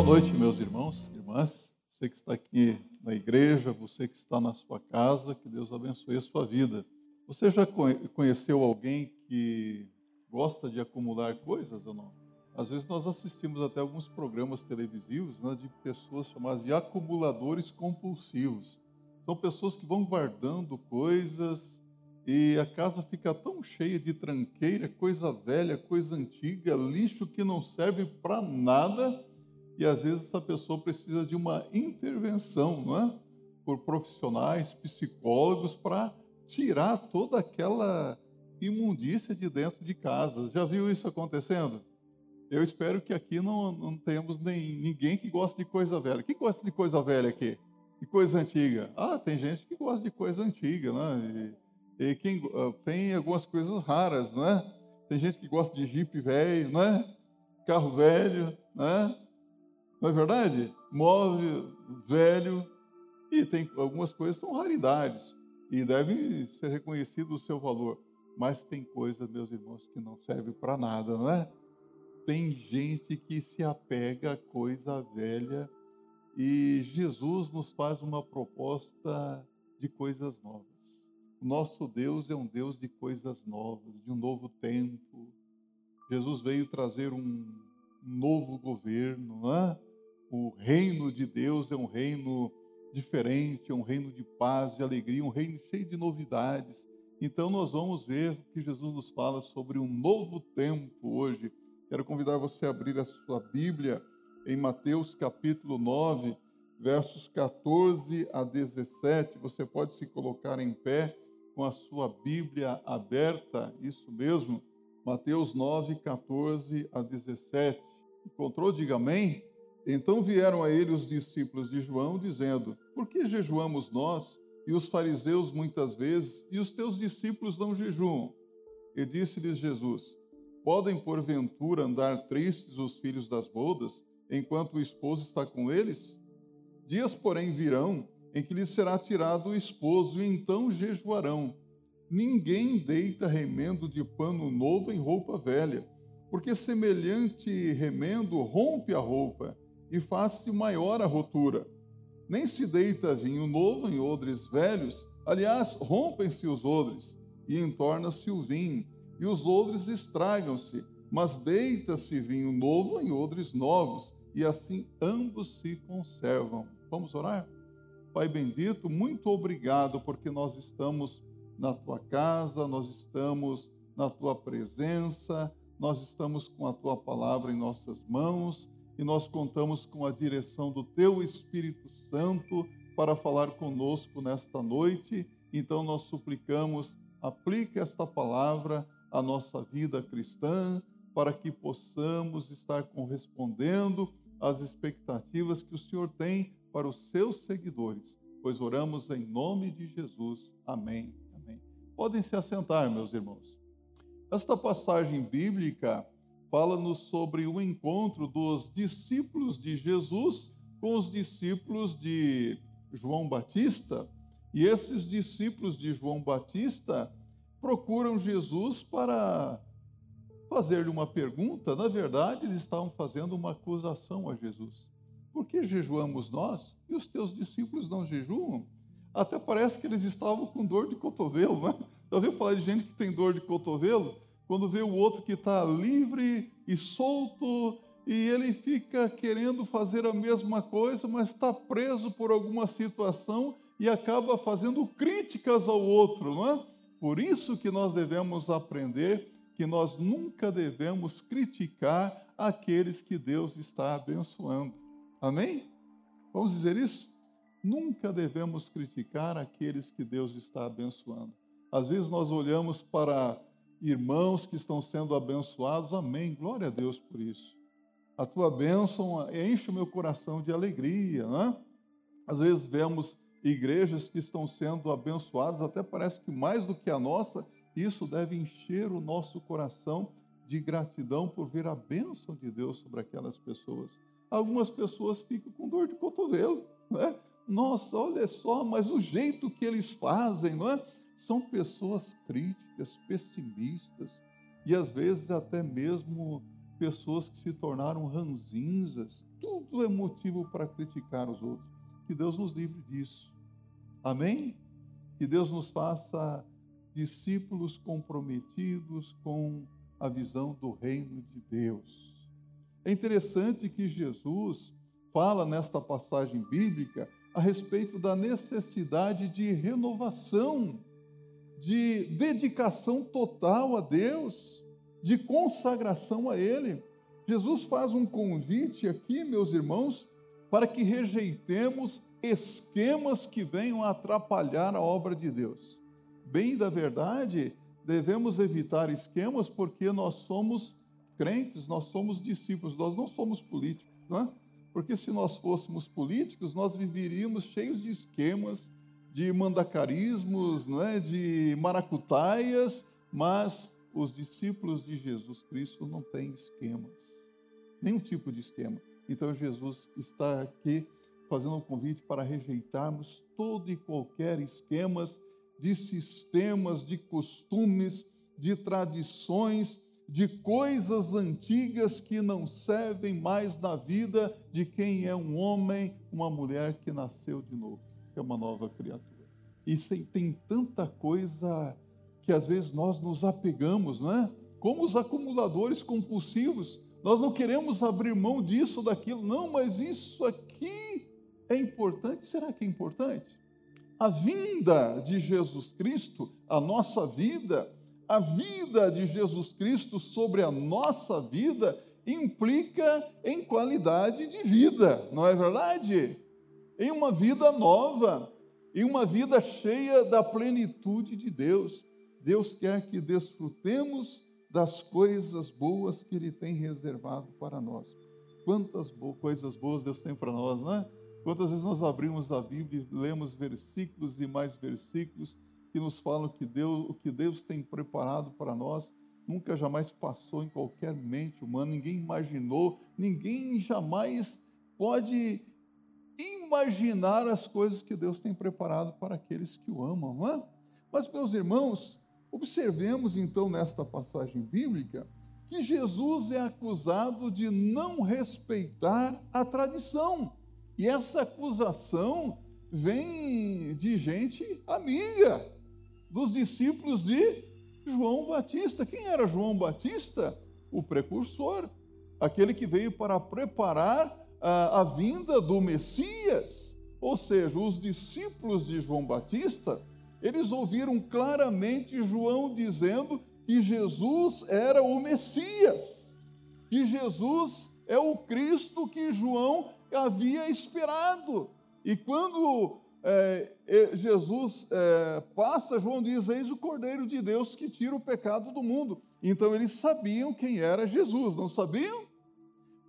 Boa noite, meus irmãos e irmãs. Você que está aqui na igreja, você que está na sua casa, que Deus abençoe a sua vida. Você já conheceu alguém que gosta de acumular coisas ou não? Às vezes nós assistimos até alguns programas televisivos né, de pessoas chamadas de acumuladores compulsivos. São pessoas que vão guardando coisas e a casa fica tão cheia de tranqueira, coisa velha, coisa antiga, lixo que não serve para nada. E às vezes essa pessoa precisa de uma intervenção, não é? Por profissionais, psicólogos, para tirar toda aquela imundícia de dentro de casa. Já viu isso acontecendo? Eu espero que aqui não, não tenhamos nem, ninguém que gosta de coisa velha. Quem gosta de coisa velha aqui? De coisa antiga? Ah, tem gente que gosta de coisa antiga, né? E, e quem uh, tem algumas coisas raras, não é? Tem gente que gosta de jipe velho, não é? Carro velho, né? Não é verdade? Móvel velho. E tem algumas coisas são raridades e devem ser reconhecido o seu valor. Mas tem coisas, meus irmãos, que não servem para nada, não é? tem gente que se apega a coisa velha e Jesus nos faz uma proposta de coisas novas. Nosso Deus é um Deus de coisas novas, de um novo tempo. Jesus veio trazer um novo governo, não é? O reino de Deus é um reino diferente, é um reino de paz, de alegria, um reino cheio de novidades. Então nós vamos ver que Jesus nos fala sobre um novo tempo hoje Quero convidar você a abrir a sua Bíblia em Mateus capítulo 9, versos 14 a 17. Você pode se colocar em pé com a sua Bíblia aberta, isso mesmo, Mateus 9, 14 a 17. Encontrou? Diga amém. Então vieram a ele os discípulos de João, dizendo: Por que jejuamos nós e os fariseus muitas vezes, e os teus discípulos não jejuam? E disse-lhes Jesus: Podem, porventura, andar tristes os filhos das bodas, enquanto o esposo está com eles? Dias, porém, virão em que lhes será tirado o esposo, e então jejuarão. Ninguém deita remendo de pano novo em roupa velha, porque semelhante remendo rompe a roupa e faz-se maior a rotura. Nem se deita vinho novo em odres velhos, aliás, rompem-se os odres, e entorna-se o vinho e os odres estragam-se, mas deita-se vinho novo em odres novos, e assim ambos se conservam. Vamos orar? Pai bendito, muito obrigado porque nós estamos na tua casa, nós estamos na tua presença, nós estamos com a tua palavra em nossas mãos e nós contamos com a direção do teu Espírito Santo para falar conosco nesta noite. Então nós suplicamos, aplique esta palavra a nossa vida cristã, para que possamos estar correspondendo às expectativas que o Senhor tem para os seus seguidores. Pois oramos em nome de Jesus. Amém. Amém. Podem se assentar, meus irmãos. Esta passagem bíblica fala-nos sobre o encontro dos discípulos de Jesus com os discípulos de João Batista. E esses discípulos de João Batista procuram Jesus para fazer-lhe uma pergunta. Na verdade, eles estavam fazendo uma acusação a Jesus. Por que jejuamos nós e os teus discípulos não jejuam? Até parece que eles estavam com dor de cotovelo, né? Já ouviu falar de gente que tem dor de cotovelo? Quando vê o outro que está livre e solto e ele fica querendo fazer a mesma coisa, mas está preso por alguma situação e acaba fazendo críticas ao outro, não é? Por isso que nós devemos aprender que nós nunca devemos criticar aqueles que Deus está abençoando. Amém? Vamos dizer isso? Nunca devemos criticar aqueles que Deus está abençoando. Às vezes nós olhamos para irmãos que estão sendo abençoados, amém, glória a Deus por isso. A tua bênção enche o meu coração de alegria, né? Às vezes vemos igrejas que estão sendo abençoadas, até parece que mais do que a nossa, isso deve encher o nosso coração de gratidão por ver a bênção de Deus sobre aquelas pessoas. Algumas pessoas ficam com dor de cotovelo, né? Nossa, olha só, mas o jeito que eles fazem, não é? São pessoas críticas, pessimistas e às vezes até mesmo pessoas que se tornaram ranzinzas. Tudo é motivo para criticar os outros. Que Deus nos livre disso. Amém? Que Deus nos faça discípulos comprometidos com a visão do reino de Deus. É interessante que Jesus fala nesta passagem bíblica a respeito da necessidade de renovação, de dedicação total a Deus, de consagração a Ele. Jesus faz um convite aqui, meus irmãos, para que rejeitemos esquemas que venham atrapalhar a obra de Deus. Bem da verdade, devemos evitar esquemas porque nós somos crentes, nós somos discípulos, nós não somos políticos, não é? Porque se nós fôssemos políticos, nós viveríamos cheios de esquemas, de mandacarismos, não é? de maracutaias, mas os discípulos de Jesus Cristo não têm esquemas, nenhum tipo de esquema. Então Jesus está aqui fazendo um convite para rejeitarmos todo e qualquer esquemas de sistemas, de costumes, de tradições, de coisas antigas que não servem mais na vida de quem é um homem, uma mulher que nasceu de novo, é uma nova criatura. E tem tanta coisa que às vezes nós nos apegamos, não é? Como os acumuladores compulsivos, nós não queremos abrir mão disso, daquilo, não, mas isso aqui é importante. Será que é importante? A vinda de Jesus Cristo, a nossa vida, a vida de Jesus Cristo sobre a nossa vida implica em qualidade de vida, não é verdade? Em uma vida nova, em uma vida cheia da plenitude de Deus. Deus quer que desfrutemos das coisas boas que Ele tem reservado para nós. Quantas bo coisas boas Deus tem para nós, não é? Quantas vezes nós abrimos a Bíblia e lemos versículos e mais versículos que nos falam que Deus, o que Deus tem preparado para nós nunca jamais passou em qualquer mente humana, ninguém imaginou, ninguém jamais pode imaginar as coisas que Deus tem preparado para aqueles que o amam, não é? Mas, meus irmãos, observemos então nesta passagem bíblica que Jesus é acusado de não respeitar a tradição. E essa acusação vem de gente amiga, dos discípulos de João Batista. Quem era João Batista? O precursor, aquele que veio para preparar a, a vinda do Messias. Ou seja, os discípulos de João Batista, eles ouviram claramente João dizendo que Jesus era o Messias, que Jesus é o Cristo que João havia esperado. E quando é, Jesus é, passa, João diz: Eis o Cordeiro de Deus que tira o pecado do mundo. Então eles sabiam quem era Jesus, não sabiam?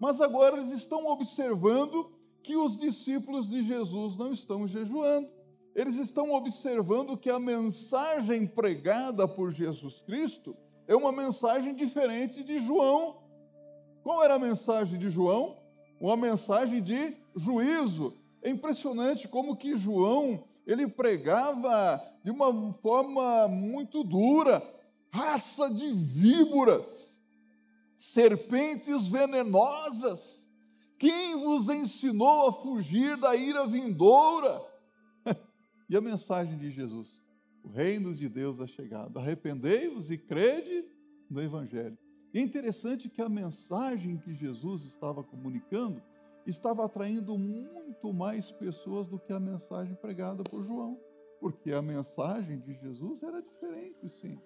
Mas agora eles estão observando que os discípulos de Jesus não estão jejuando. Eles estão observando que a mensagem pregada por Jesus Cristo é uma mensagem diferente de João. Qual era a mensagem de João? Uma mensagem de juízo, é impressionante como que João, ele pregava de uma forma muito dura, raça de víboras, serpentes venenosas, quem vos ensinou a fugir da ira vindoura? e a mensagem de Jesus? O reino de Deus é chegado. Arrependei-vos e crede no Evangelho. É interessante que a mensagem que Jesus estava comunicando estava atraindo muito mais pessoas do que a mensagem pregada por João, porque a mensagem de Jesus era diferente, sim.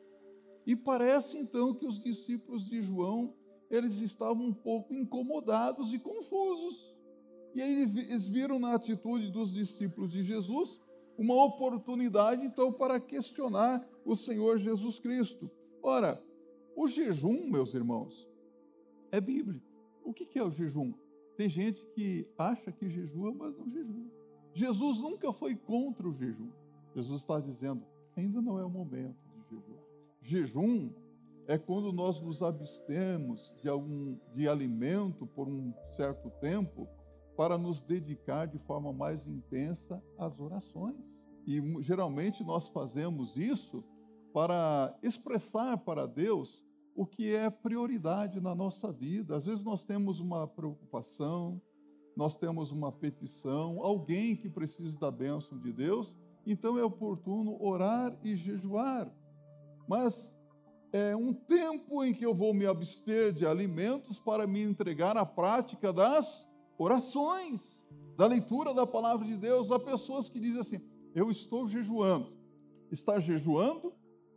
E parece então que os discípulos de João, eles estavam um pouco incomodados e confusos. E aí eles viram na atitude dos discípulos de Jesus uma oportunidade então para questionar o Senhor Jesus Cristo. Ora, o jejum, meus irmãos, é bíblico. O que é o jejum? Tem gente que acha que jejua, mas não jejua. Jesus nunca foi contra o jejum. Jesus está dizendo, ainda não é o momento de jejuar. Jejum é quando nós nos abstemos de algum de alimento por um certo tempo para nos dedicar de forma mais intensa às orações. E geralmente nós fazemos isso para expressar para Deus o que é prioridade na nossa vida. Às vezes nós temos uma preocupação, nós temos uma petição, alguém que precisa da bênção de Deus, então é oportuno orar e jejuar. Mas é um tempo em que eu vou me abster de alimentos para me entregar à prática das orações, da leitura da palavra de Deus. Há pessoas que dizem assim: eu estou jejuando. Está jejuando,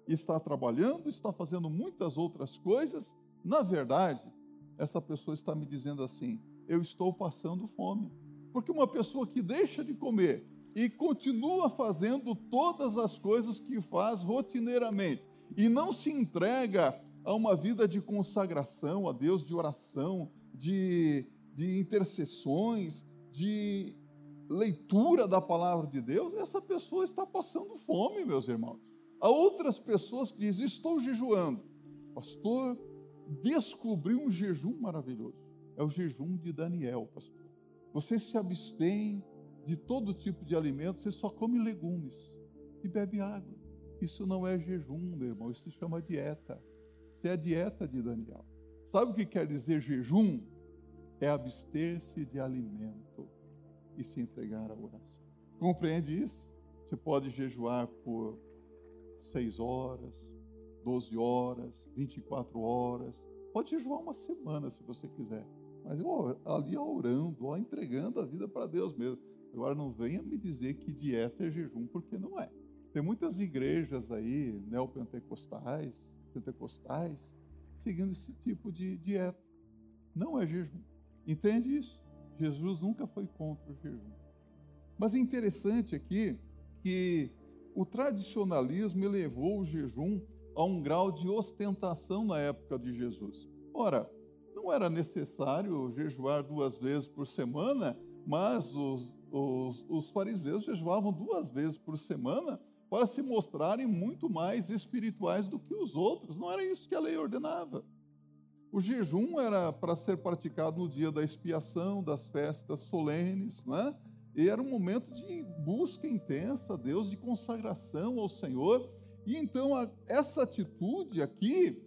está trabalhando, está fazendo muitas outras coisas. Na verdade, essa pessoa está me dizendo assim: eu estou passando fome. Porque uma pessoa que deixa de comer e continua fazendo todas as coisas que faz rotineiramente e não se entrega a uma vida de consagração a Deus, de oração, de, de intercessões, de leitura da palavra de Deus, essa pessoa está passando fome, meus irmãos. Há outras pessoas que dizem: Estou jejuando. Pastor, descobri um jejum maravilhoso. É o jejum de Daniel, pastor. Você se abstém de todo tipo de alimento, você só come legumes e bebe água. Isso não é jejum, meu irmão, isso se chama dieta. Isso é a dieta de Daniel. Sabe o que quer dizer jejum? É abster-se de alimento e se entregar à oração. Compreende isso? Você pode jejuar por seis horas, 12 horas, 24 horas. Pode jejuar uma semana se você quiser. Mas ali orando, ó, entregando a vida para Deus mesmo. Agora não venha me dizer que dieta é jejum, porque não é. Tem muitas igrejas aí, neopentecostais, pentecostais, seguindo esse tipo de dieta. Não é jejum. Entende isso? Jesus nunca foi contra o jejum. Mas é interessante aqui que o tradicionalismo elevou o jejum a um grau de ostentação na época de Jesus. Ora, não era necessário jejuar duas vezes por semana, mas os, os, os fariseus jejuavam duas vezes por semana para se mostrarem muito mais espirituais do que os outros. Não era isso que a lei ordenava. O jejum era para ser praticado no dia da expiação, das festas solenes, não é? E era um momento de busca intensa a Deus, de consagração ao Senhor. E então a, essa atitude aqui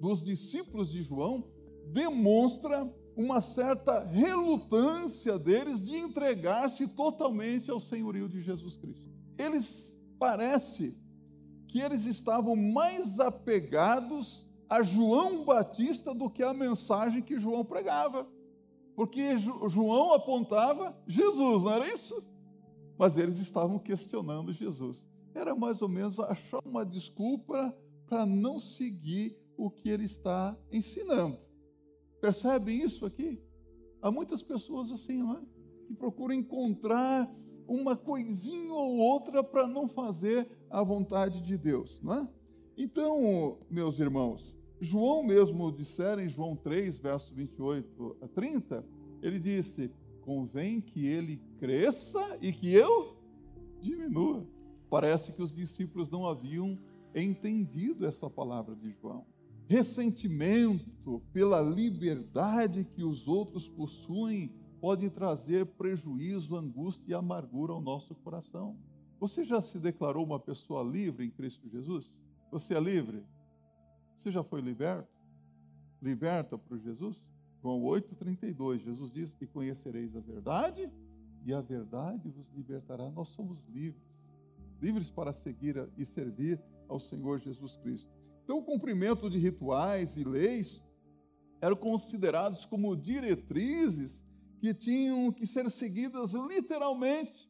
dos discípulos de João demonstra uma certa relutância deles de entregar-se totalmente ao senhorio de Jesus Cristo. Eles parece que eles estavam mais apegados a João Batista do que a mensagem que João pregava. Porque João apontava Jesus, não era isso? Mas eles estavam questionando Jesus. Era mais ou menos achar uma desculpa para não seguir o que ele está ensinando. Percebem isso aqui? Há muitas pessoas assim, não é? Que procuram encontrar uma coisinha ou outra para não fazer a vontade de Deus, não é? Então, meus irmãos, João mesmo dissera em João 3, verso 28 a 30, ele disse: convém que ele cresça e que eu diminua. Parece que os discípulos não haviam entendido essa palavra de João. Ressentimento pela liberdade que os outros possuem pode trazer prejuízo, angústia e amargura ao nosso coração. Você já se declarou uma pessoa livre em Cristo Jesus? Você é livre? Você já foi liberto? Liberta por Jesus? João 8,32, Jesus diz: E conhecereis a verdade, e a verdade vos libertará. Nós somos livres, livres para seguir e servir ao Senhor Jesus Cristo. Então, o cumprimento de rituais e leis eram considerados como diretrizes que tinham que ser seguidas literalmente.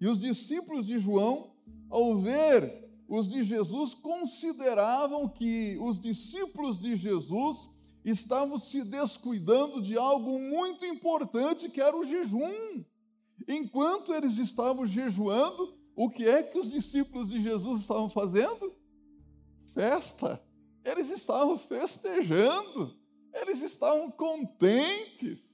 E os discípulos de João, ao ver os de Jesus consideravam que os discípulos de Jesus estavam se descuidando de algo muito importante, que era o jejum. Enquanto eles estavam jejuando, o que é que os discípulos de Jesus estavam fazendo? Festa. Eles estavam festejando. Eles estavam contentes,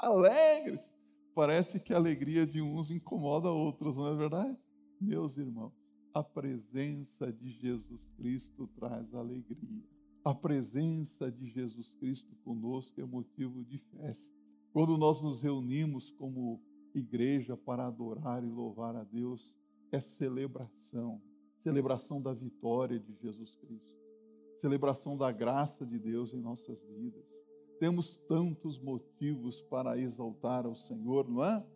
alegres. Parece que a alegria de uns incomoda outros, não é verdade? Meus irmãos, a presença de Jesus Cristo traz alegria. A presença de Jesus Cristo conosco é motivo de festa. Quando nós nos reunimos como igreja para adorar e louvar a Deus, é celebração celebração da vitória de Jesus Cristo, celebração da graça de Deus em nossas vidas. Temos tantos motivos para exaltar ao Senhor, não é?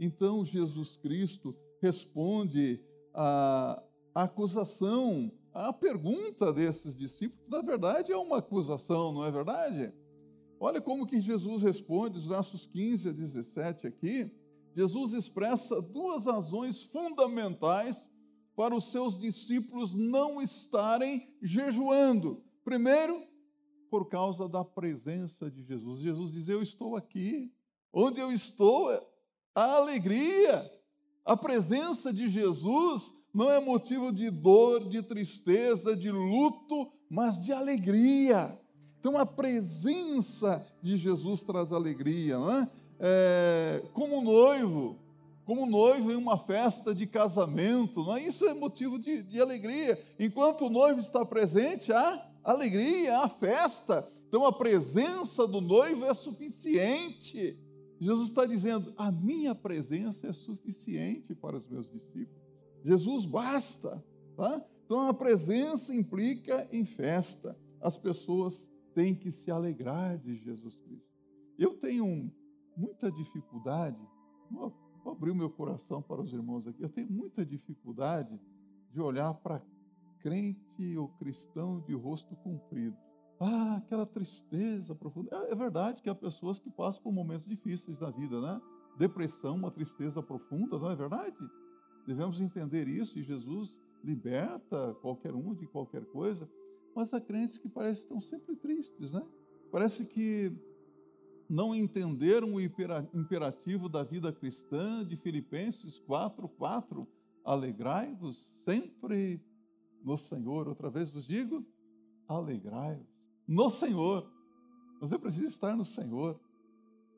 Então Jesus Cristo responde à acusação, à pergunta desses discípulos. Na verdade, é uma acusação, não é verdade? Olha como que Jesus responde, os versos 15 a 17 aqui. Jesus expressa duas razões fundamentais para os seus discípulos não estarem jejuando. Primeiro, por causa da presença de Jesus. Jesus diz: Eu estou aqui. Onde eu estou, a alegria. A presença de Jesus não é motivo de dor, de tristeza, de luto, mas de alegria. Então, a presença de Jesus traz alegria. Não é? É, como noivo, como noivo em uma festa de casamento, não é? isso é motivo de, de alegria. Enquanto o noivo está presente, há alegria, há festa. Então, a presença do noivo é suficiente. Jesus está dizendo: a minha presença é suficiente para os meus discípulos. Jesus basta. Tá? Então, a presença implica em festa. As pessoas têm que se alegrar de Jesus Cristo. Eu tenho muita dificuldade, vou abrir o meu coração para os irmãos aqui, eu tenho muita dificuldade de olhar para crente ou cristão de rosto comprido. Ah, aquela tristeza profunda. É, é verdade que há pessoas que passam por momentos difíceis na vida, né? Depressão, uma tristeza profunda, não é verdade? Devemos entender isso e Jesus liberta qualquer um de qualquer coisa. Mas há crentes que parecem que estão sempre tristes, né? Parece que não entenderam o imperativo da vida cristã de Filipenses 4:4, alegrai-vos sempre no Senhor. Outra vez vos digo, alegrai-vos no Senhor. Você precisa estar no Senhor,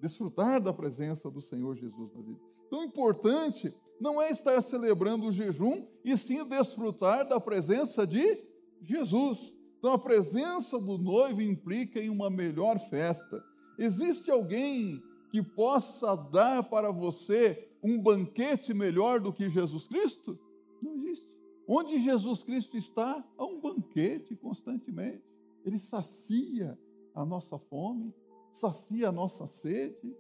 desfrutar da presença do Senhor Jesus na vida. Então, o importante não é estar celebrando o jejum, e sim desfrutar da presença de Jesus. Então, a presença do noivo implica em uma melhor festa. Existe alguém que possa dar para você um banquete melhor do que Jesus Cristo? Não existe. Onde Jesus Cristo está, há um banquete constantemente. Ele sacia a nossa fome, sacia a nossa sede.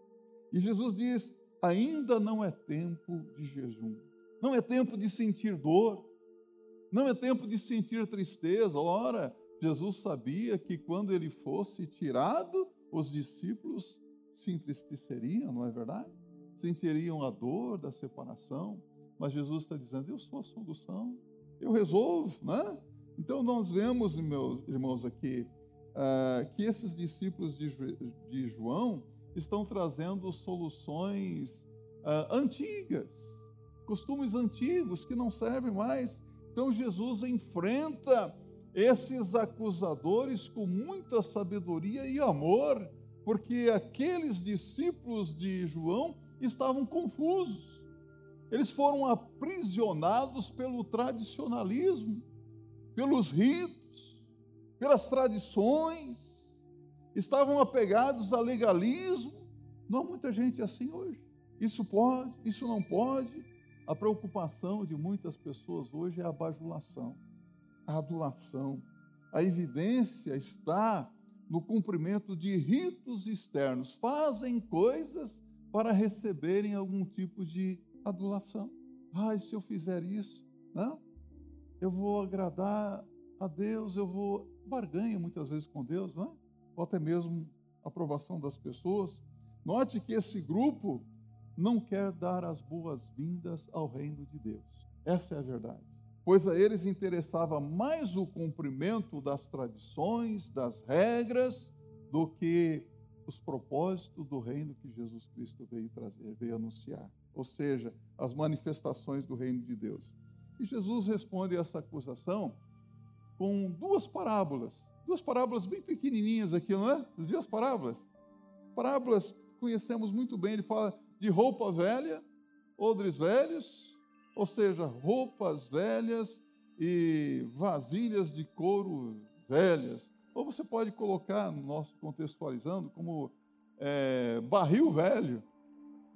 E Jesus diz: ainda não é tempo de jejum, não é tempo de sentir dor, não é tempo de sentir tristeza. Ora, Jesus sabia que quando ele fosse tirado, os discípulos se entristeceriam, não é verdade? Sentiriam a dor da separação, mas Jesus está dizendo: Eu sou a solução, eu resolvo, né? Então nós vemos, meus irmãos, aqui, uh, que esses discípulos de, de, João estão trazendo soluções uh, antigas, costumes antigos que não servem mais. Então Jesus enfrenta esses acusadores com muita sabedoria e amor, porque aqueles discípulos de João estavam confusos. Eles foram aprisionados pelo tradicionalismo, pelos ritos, pelas tradições, estavam apegados a legalismo. Não há muita gente assim hoje. Isso pode, isso não pode. A preocupação de muitas pessoas hoje é a bajulação a adulação. A evidência está no cumprimento de ritos externos. Fazem coisas para receberem algum tipo de adulação. Ah, se eu fizer isso, não? eu vou agradar a Deus, eu vou barganha muitas vezes com Deus, não é? ou até mesmo aprovação das pessoas. Note que esse grupo não quer dar as boas-vindas ao reino de Deus. Essa é a verdade pois a eles interessava mais o cumprimento das tradições, das regras, do que os propósitos do reino que Jesus Cristo veio trazer, veio anunciar. Ou seja, as manifestações do reino de Deus. E Jesus responde essa acusação com duas parábolas. Duas parábolas bem pequenininhas aqui, não é? Duas parábolas. Parábolas conhecemos muito bem. Ele fala de roupa velha, odres velhos, ou seja, roupas velhas e vasilhas de couro velhas. Ou você pode colocar, nosso contextualizando, como é, barril velho,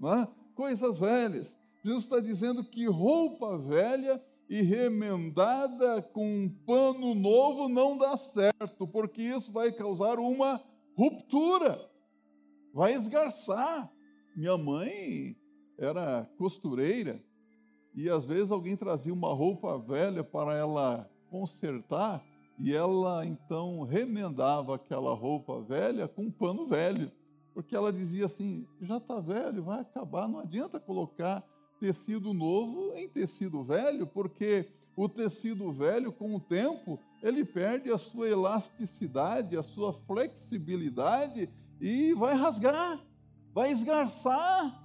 é? coisas velhas. Jesus está dizendo que roupa velha e remendada com um pano novo não dá certo, porque isso vai causar uma ruptura, vai esgarçar. Minha mãe era costureira e às vezes alguém trazia uma roupa velha para ela consertar e ela então remendava aquela roupa velha com um pano velho, porque ela dizia assim: já está velho, vai acabar, não adianta colocar tecido novo em tecido velho, porque o tecido velho, com o tempo, ele perde a sua elasticidade, a sua flexibilidade e vai rasgar, vai esgarçar.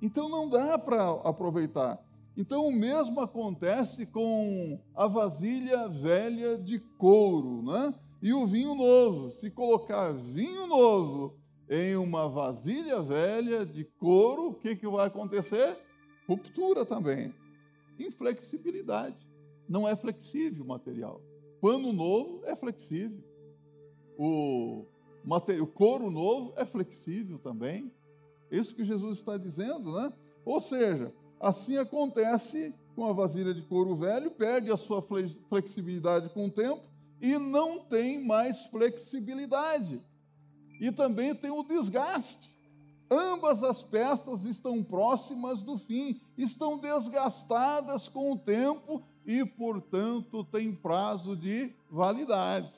Então não dá para aproveitar. Então o mesmo acontece com a vasilha velha de couro, né? E o vinho novo. Se colocar vinho novo em uma vasilha velha de couro, o que, que vai acontecer? Ruptura também. Inflexibilidade. Não é flexível o material. Pano novo é flexível. O, material, o couro novo é flexível também. Isso que Jesus está dizendo, né? Ou seja, assim acontece com a vasilha de couro velho, perde a sua flexibilidade com o tempo e não tem mais flexibilidade. E também tem o desgaste. Ambas as peças estão próximas do fim, estão desgastadas com o tempo e, portanto, têm prazo de validade.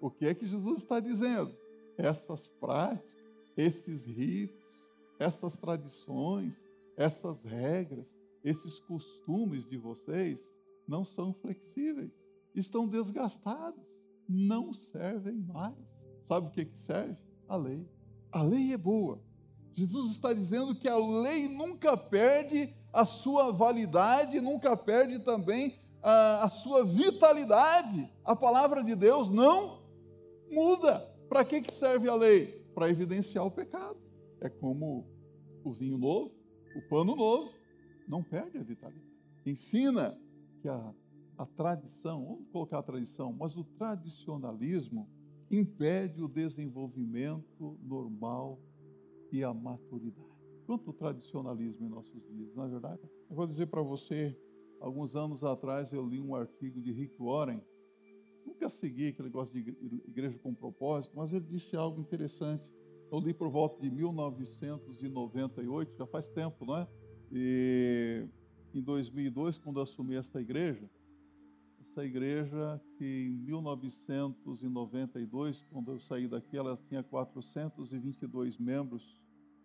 O que é que Jesus está dizendo? Essas práticas, esses ritos, essas tradições, essas regras, esses costumes de vocês não são flexíveis, estão desgastados, não servem mais. Sabe o que, que serve? A lei. A lei é boa, Jesus está dizendo que a lei nunca perde a sua validade, nunca perde também a, a sua vitalidade. A palavra de Deus não muda. Para que, que serve a lei? Para evidenciar o pecado. É como o vinho novo, o pano novo, não perde a vitalidade. Ensina que a, a tradição, vamos colocar a tradição, mas o tradicionalismo impede o desenvolvimento normal e a maturidade. Quanto tradicionalismo em nossos dias, não é verdade? Eu vou dizer para você, alguns anos atrás eu li um artigo de Rick Warren, nunca segui aquele negócio de igreja com propósito, mas ele disse algo interessante. Eu li por volta de 1998, já faz tempo, não é? E em 2002, quando assumi essa igreja, essa igreja que em 1992, quando eu saí daqui, ela tinha 422 membros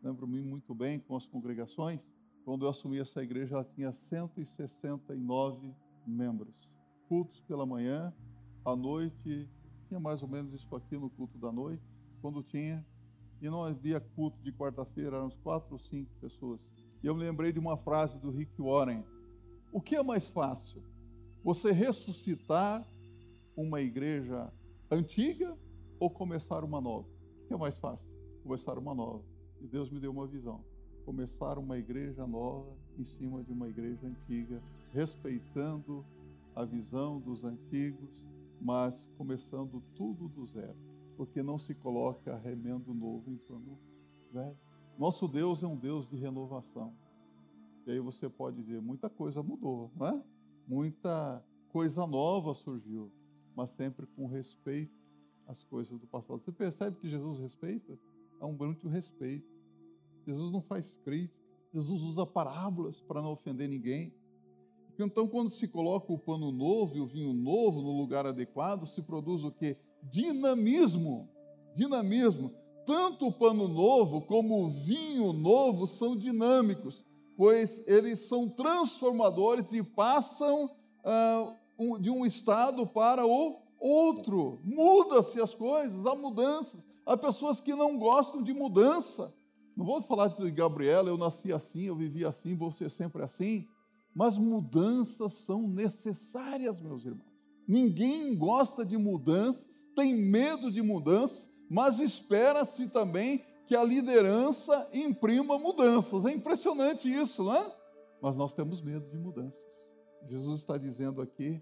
lembro-me muito bem com as congregações, quando eu assumi essa igreja, ela tinha 169 membros. Cultos pela manhã, à noite, tinha mais ou menos isso aqui no culto da noite, quando tinha, e não havia culto de quarta-feira, eram quatro ou cinco pessoas. E eu me lembrei de uma frase do Rick Warren: O que é mais fácil? Você ressuscitar uma igreja antiga ou começar uma nova? O que é mais fácil? Começar uma nova. E Deus me deu uma visão. Começar uma igreja nova em cima de uma igreja antiga, respeitando a visão dos antigos, mas começando tudo do zero, porque não se coloca remendo novo em pano velho. Nosso Deus é um Deus de renovação. E aí você pode ver, muita coisa mudou, não é? Muita coisa nova surgiu, mas sempre com respeito às coisas do passado. Você percebe que Jesus respeita? Há um muito respeito. Jesus não faz crítica. Jesus usa parábolas para não ofender ninguém. Então, quando se coloca o pano novo e o vinho novo no lugar adequado, se produz o que? Dinamismo. Dinamismo. Tanto o pano novo como o vinho novo são dinâmicos, pois eles são transformadores e passam ah, um, de um estado para o outro. Muda-se as coisas, há mudanças. Há pessoas que não gostam de mudança. Não vou falar de Gabriela, eu nasci assim, eu vivi assim, vou ser sempre assim. Mas mudanças são necessárias, meus irmãos. Ninguém gosta de mudanças, tem medo de mudanças, mas espera-se também que a liderança imprima mudanças. É impressionante isso, não é? Mas nós temos medo de mudanças. Jesus está dizendo aqui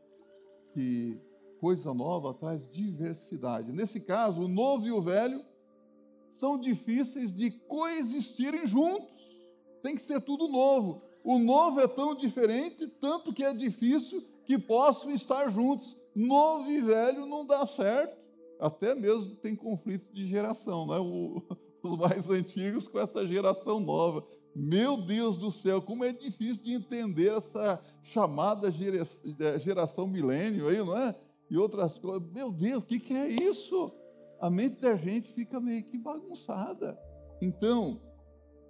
que coisa nova traz diversidade. Nesse caso, o novo e o velho são difíceis de coexistirem juntos. Tem que ser tudo novo. O novo é tão diferente, tanto que é difícil que possam estar juntos. Novo e velho não dá certo. Até mesmo tem conflitos de geração, né? O, os mais antigos com essa geração nova. Meu Deus do céu, como é difícil de entender essa chamada geração milênio aí, não é? E outras coisas. Meu Deus, o que, que é isso? A mente da gente fica meio que bagunçada. Então,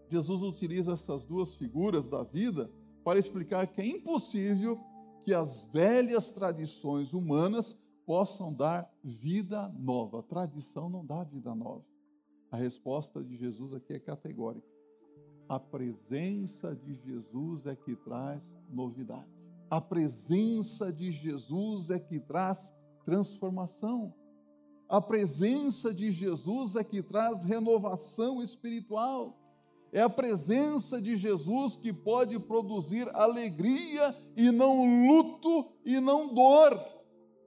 Jesus utiliza essas duas figuras da vida para explicar que é impossível que as velhas tradições humanas possam dar vida nova. Tradição não dá vida nova. A resposta de Jesus aqui é categórica. A presença de Jesus é que traz novidade. A presença de Jesus é que traz transformação. A presença de Jesus é que traz renovação espiritual. É a presença de Jesus que pode produzir alegria e não luto e não dor.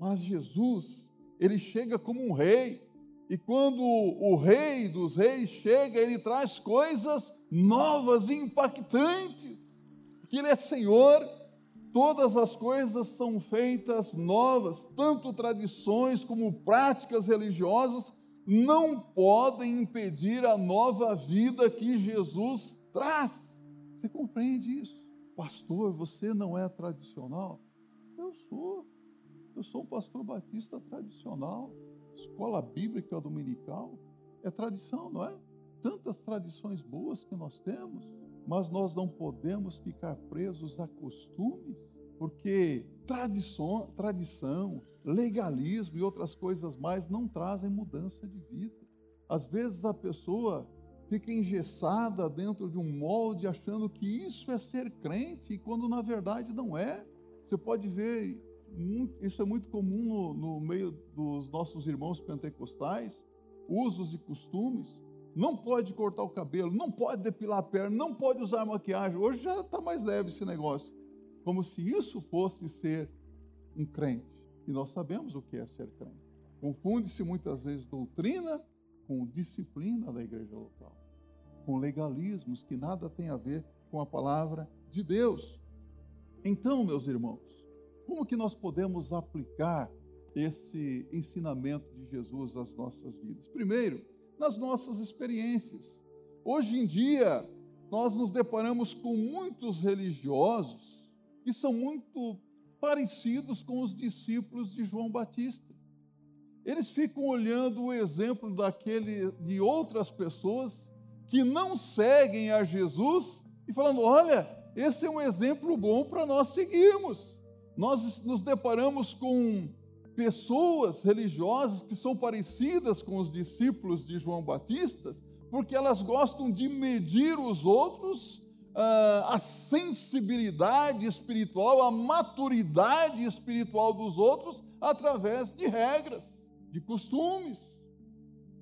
Mas Jesus, ele chega como um rei. E quando o rei dos reis chega, ele traz coisas novas e impactantes. Porque ele é Senhor, todas as coisas são feitas novas, tanto tradições como práticas religiosas não podem impedir a nova vida que Jesus traz. Você compreende isso? Pastor, você não é tradicional? Eu sou. Eu sou um pastor batista tradicional. Escola bíblica dominical. É tradição, não é? Tantas tradições boas que nós temos, mas nós não podemos ficar presos a costumes, porque tradição, tradição legalismo e outras coisas mais não trazem mudança de vida. Às vezes a pessoa fica engessada dentro de um molde achando que isso é ser crente, quando na verdade não é. Você pode ver, isso é muito comum no, no meio dos nossos irmãos pentecostais, usos e costumes. Não pode cortar o cabelo, não pode depilar a perna, não pode usar maquiagem. Hoje já está mais leve esse negócio. Como se isso fosse ser um crente. E nós sabemos o que é ser crente. Confunde-se muitas vezes doutrina com disciplina da igreja local, com legalismos que nada tem a ver com a palavra de Deus. Então, meus irmãos, como que nós podemos aplicar esse ensinamento de Jesus às nossas vidas? Primeiro, nas nossas experiências. Hoje em dia, nós nos deparamos com muitos religiosos que são muito parecidos com os discípulos de João Batista. Eles ficam olhando o exemplo daquele de outras pessoas que não seguem a Jesus e falando: "Olha, esse é um exemplo bom para nós seguirmos". Nós nos deparamos com pessoas religiosas que são parecidas com os discípulos de João Batista, porque elas gostam de medir os outros a sensibilidade espiritual, a maturidade espiritual dos outros através de regras, de costumes,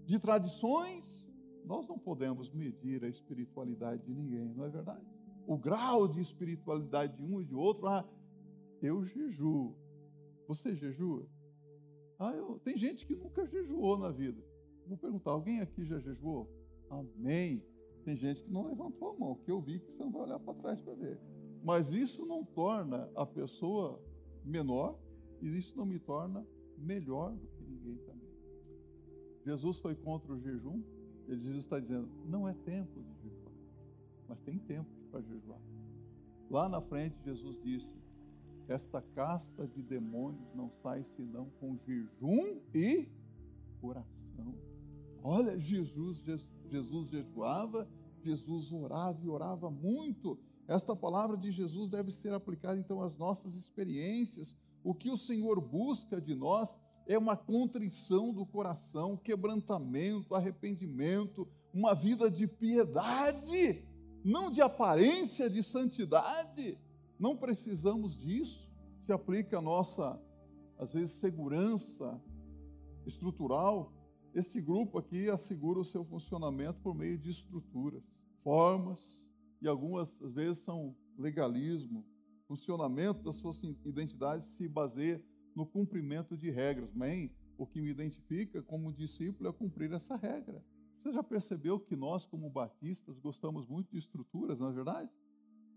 de tradições. Nós não podemos medir a espiritualidade de ninguém, não é verdade? O grau de espiritualidade de um e de outro, ah, eu jejuo. Você jejua? Ah, eu, tem gente que nunca jejuou na vida. Vou perguntar, alguém aqui já jejuou? Amém. Tem gente que não levantou a mão, que eu vi que você não vai olhar para trás para ver. Mas isso não torna a pessoa menor e isso não me torna melhor do que ninguém também. Jesus foi contra o jejum, Jesus está dizendo: não é tempo de jejuar, mas tem tempo para jejuar. Lá na frente, Jesus disse: esta casta de demônios não sai senão com jejum e oração. Olha, Jesus, Jesus jejuava, Jesus orava e orava muito. Esta palavra de Jesus deve ser aplicada então às nossas experiências. O que o Senhor busca de nós é uma contrição do coração, quebrantamento, arrependimento, uma vida de piedade, não de aparência de santidade. Não precisamos disso. Se aplica a nossa, às vezes, segurança estrutural, este grupo aqui assegura o seu funcionamento por meio de estruturas, formas, e algumas às vezes são legalismo. O funcionamento das suas identidades se baseia no cumprimento de regras. Mas o que me identifica como discípulo é cumprir essa regra. Você já percebeu que nós, como batistas, gostamos muito de estruturas, não é verdade?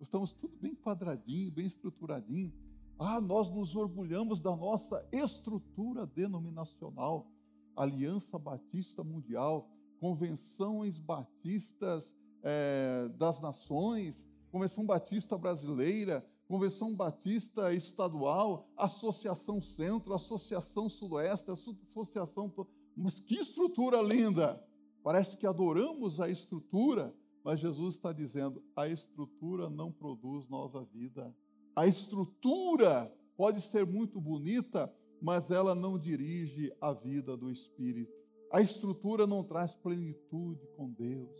estamos tudo bem quadradinho, bem estruturadinho. Ah, nós nos orgulhamos da nossa estrutura denominacional, Aliança Batista Mundial, convenções batistas é, das nações, Convenção Batista Brasileira, Convenção Batista Estadual, Associação Centro, Associação Sudoeste, Associação. Mas que estrutura linda! Parece que adoramos a estrutura, mas Jesus está dizendo: a estrutura não produz nova vida. A estrutura pode ser muito bonita, mas ela não dirige a vida do espírito. A estrutura não traz plenitude com Deus,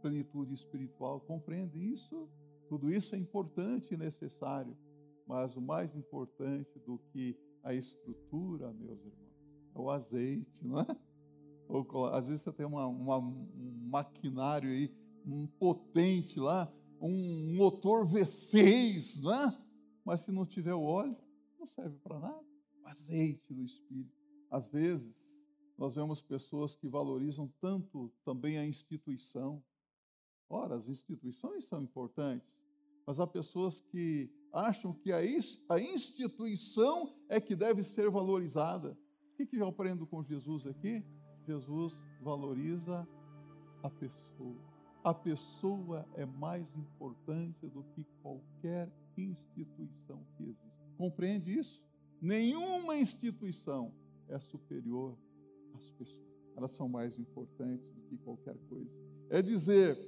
plenitude espiritual. Compreende isso? Tudo isso é importante e necessário, mas o mais importante do que a estrutura, meus irmãos, é o azeite, não é? Ou, às vezes você tem uma, uma, um maquinário aí, um potente lá, um motor V6, né? mas se não tiver o óleo, não serve para nada. Azeite do Espírito. Às vezes, nós vemos pessoas que valorizam tanto também a instituição. Ora, as instituições são importantes, mas há pessoas que acham que a instituição é que deve ser valorizada. O que, que eu aprendo com Jesus aqui? Jesus valoriza a pessoa. A pessoa é mais importante do que qualquer instituição que existe. Compreende isso? Nenhuma instituição é superior às pessoas. Elas são mais importantes do que qualquer coisa. É dizer,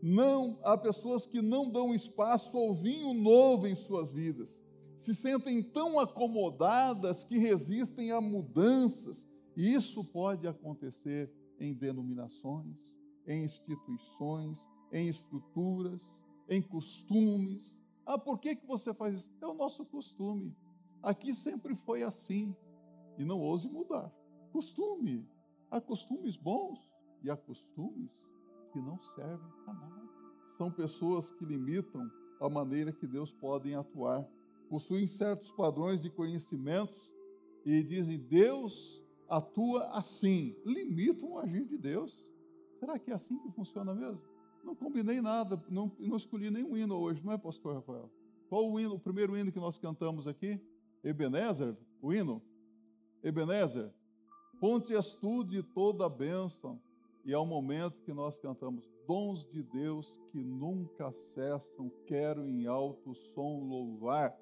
não há pessoas que não dão espaço ao vinho novo em suas vidas. Se sentem tão acomodadas que resistem a mudanças, e isso pode acontecer em denominações, em instituições, em estruturas, em costumes. Ah, por que, que você faz isso? É o nosso costume. Aqui sempre foi assim. E não ouse mudar. Costume. Há costumes bons e há costumes que não servem para nada. São pessoas que limitam a maneira que Deus pode atuar. Possuem certos padrões de conhecimentos e dizem: Deus atua assim, limitam o agir de Deus. Será que é assim que funciona mesmo? Não combinei nada, não, não escolhi nenhum hino hoje, não é, pastor Rafael? Qual o hino, o primeiro hino que nós cantamos aqui? Ebenezer, o hino? Ebenezer, ponte és tu de toda a bênção. E é o momento que nós cantamos, dons de Deus que nunca cessam, quero em alto som louvar.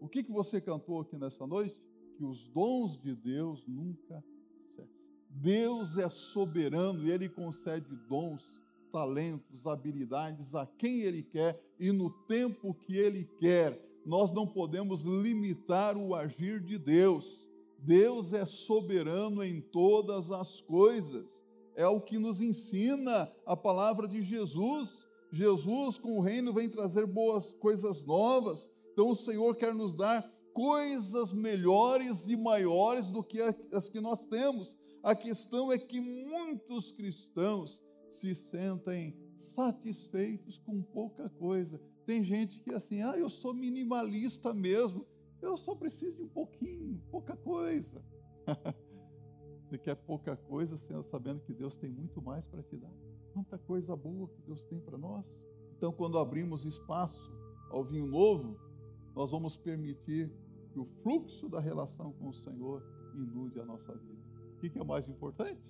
O que, que você cantou aqui nessa noite? que os dons de Deus nunca cessam. Deus é soberano e ele concede dons, talentos, habilidades a quem ele quer e no tempo que ele quer. Nós não podemos limitar o agir de Deus. Deus é soberano em todas as coisas. É o que nos ensina a palavra de Jesus. Jesus, com o reino, vem trazer boas coisas novas. Então, o Senhor quer nos dar coisas melhores e maiores do que as que nós temos. A questão é que muitos cristãos se sentem satisfeitos com pouca coisa. Tem gente que é assim, ah, eu sou minimalista mesmo, eu só preciso de um pouquinho, pouca coisa. Você quer pouca coisa, sabendo que Deus tem muito mais para te dar. Quanta coisa boa que Deus tem para nós. Então, quando abrimos espaço ao vinho novo, nós vamos permitir que o fluxo da relação com o Senhor inunde a nossa vida. O que é mais importante?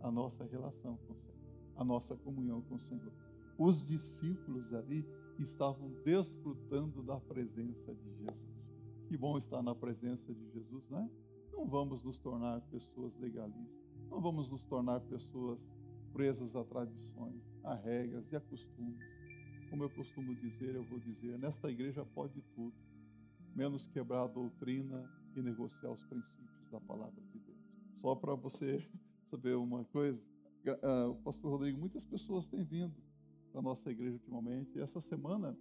A nossa relação com o Senhor, a nossa comunhão com o Senhor. Os discípulos ali estavam desfrutando da presença de Jesus. Que bom estar na presença de Jesus, não é? Não vamos nos tornar pessoas legalistas, não vamos nos tornar pessoas presas a tradições, a regras e a costumes. Como eu costumo dizer, eu vou dizer, nesta igreja pode tudo, menos quebrar a doutrina e negociar os princípios da palavra de Deus. Só para você saber uma coisa, o pastor Rodrigo, muitas pessoas têm vindo para a nossa igreja ultimamente, e essa semana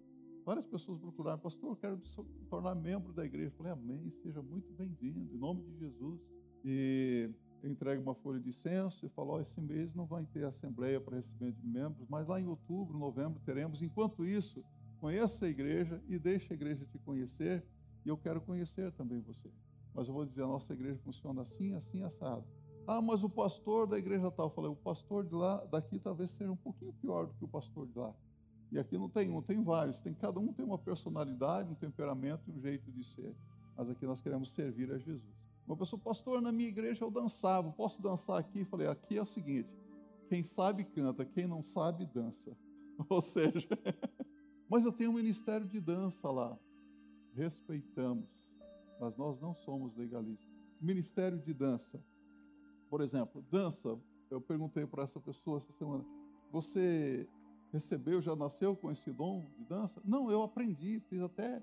várias pessoas procuraram, pastor, eu quero me tornar membro da igreja. Eu falei, amém, seja muito bem-vindo, em nome de Jesus. E eu entrego uma folha de censo e falo, oh, esse mês não vai ter assembleia para recebimento de membros, mas lá em outubro, novembro teremos. Enquanto isso, conheça a igreja e deixe a igreja te conhecer e eu quero conhecer também você. Mas eu vou dizer, a nossa igreja funciona assim, assim, assado. Ah, mas o pastor da igreja tal. Eu falei, o pastor de lá, daqui talvez seja um pouquinho pior do que o pastor de lá. E aqui não tem um, tem vários. Tem, cada um tem uma personalidade, um temperamento e um jeito de ser. Mas aqui nós queremos servir a Jesus. Uma pessoa, pastor, na minha igreja eu dançava, posso dançar aqui? Falei, aqui é o seguinte: quem sabe canta, quem não sabe dança. Ou seja, mas eu tenho um ministério de dança lá. Respeitamos, mas nós não somos legalistas. Ministério de dança. Por exemplo, dança. Eu perguntei para essa pessoa essa semana: você recebeu, já nasceu com esse dom de dança? Não, eu aprendi, fiz até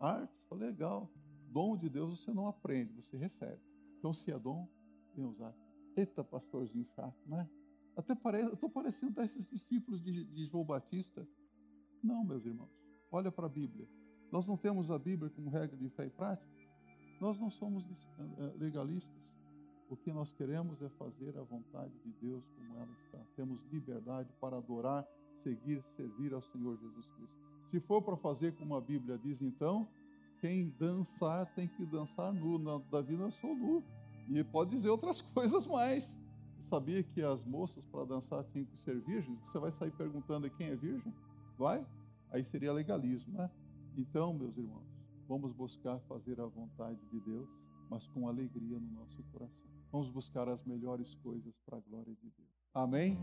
artes. Legal. Dom de Deus você não aprende, você recebe. Então, se é dom, vem usar. Eita, pastorzinho chato, né? Até parece, eu estou parecendo desses discípulos de, de João Batista. Não, meus irmãos. Olha para a Bíblia. Nós não temos a Bíblia como regra de fé e prática. Nós não somos eh, legalistas. O que nós queremos é fazer a vontade de Deus como ela está. Temos liberdade para adorar, seguir, servir ao Senhor Jesus Cristo. Se for para fazer como a Bíblia diz, então, quem dançar tem que dançar nu. Na, da vida eu sou nu. E pode dizer outras coisas mais. Sabia que as moças para dançar tinham que ser virgens? Você vai sair perguntando quem é virgem? Vai? Aí seria legalismo, né? Então, meus irmãos, vamos buscar fazer a vontade de Deus, mas com alegria no nosso coração. Vamos buscar as melhores coisas para a glória de Deus. Amém?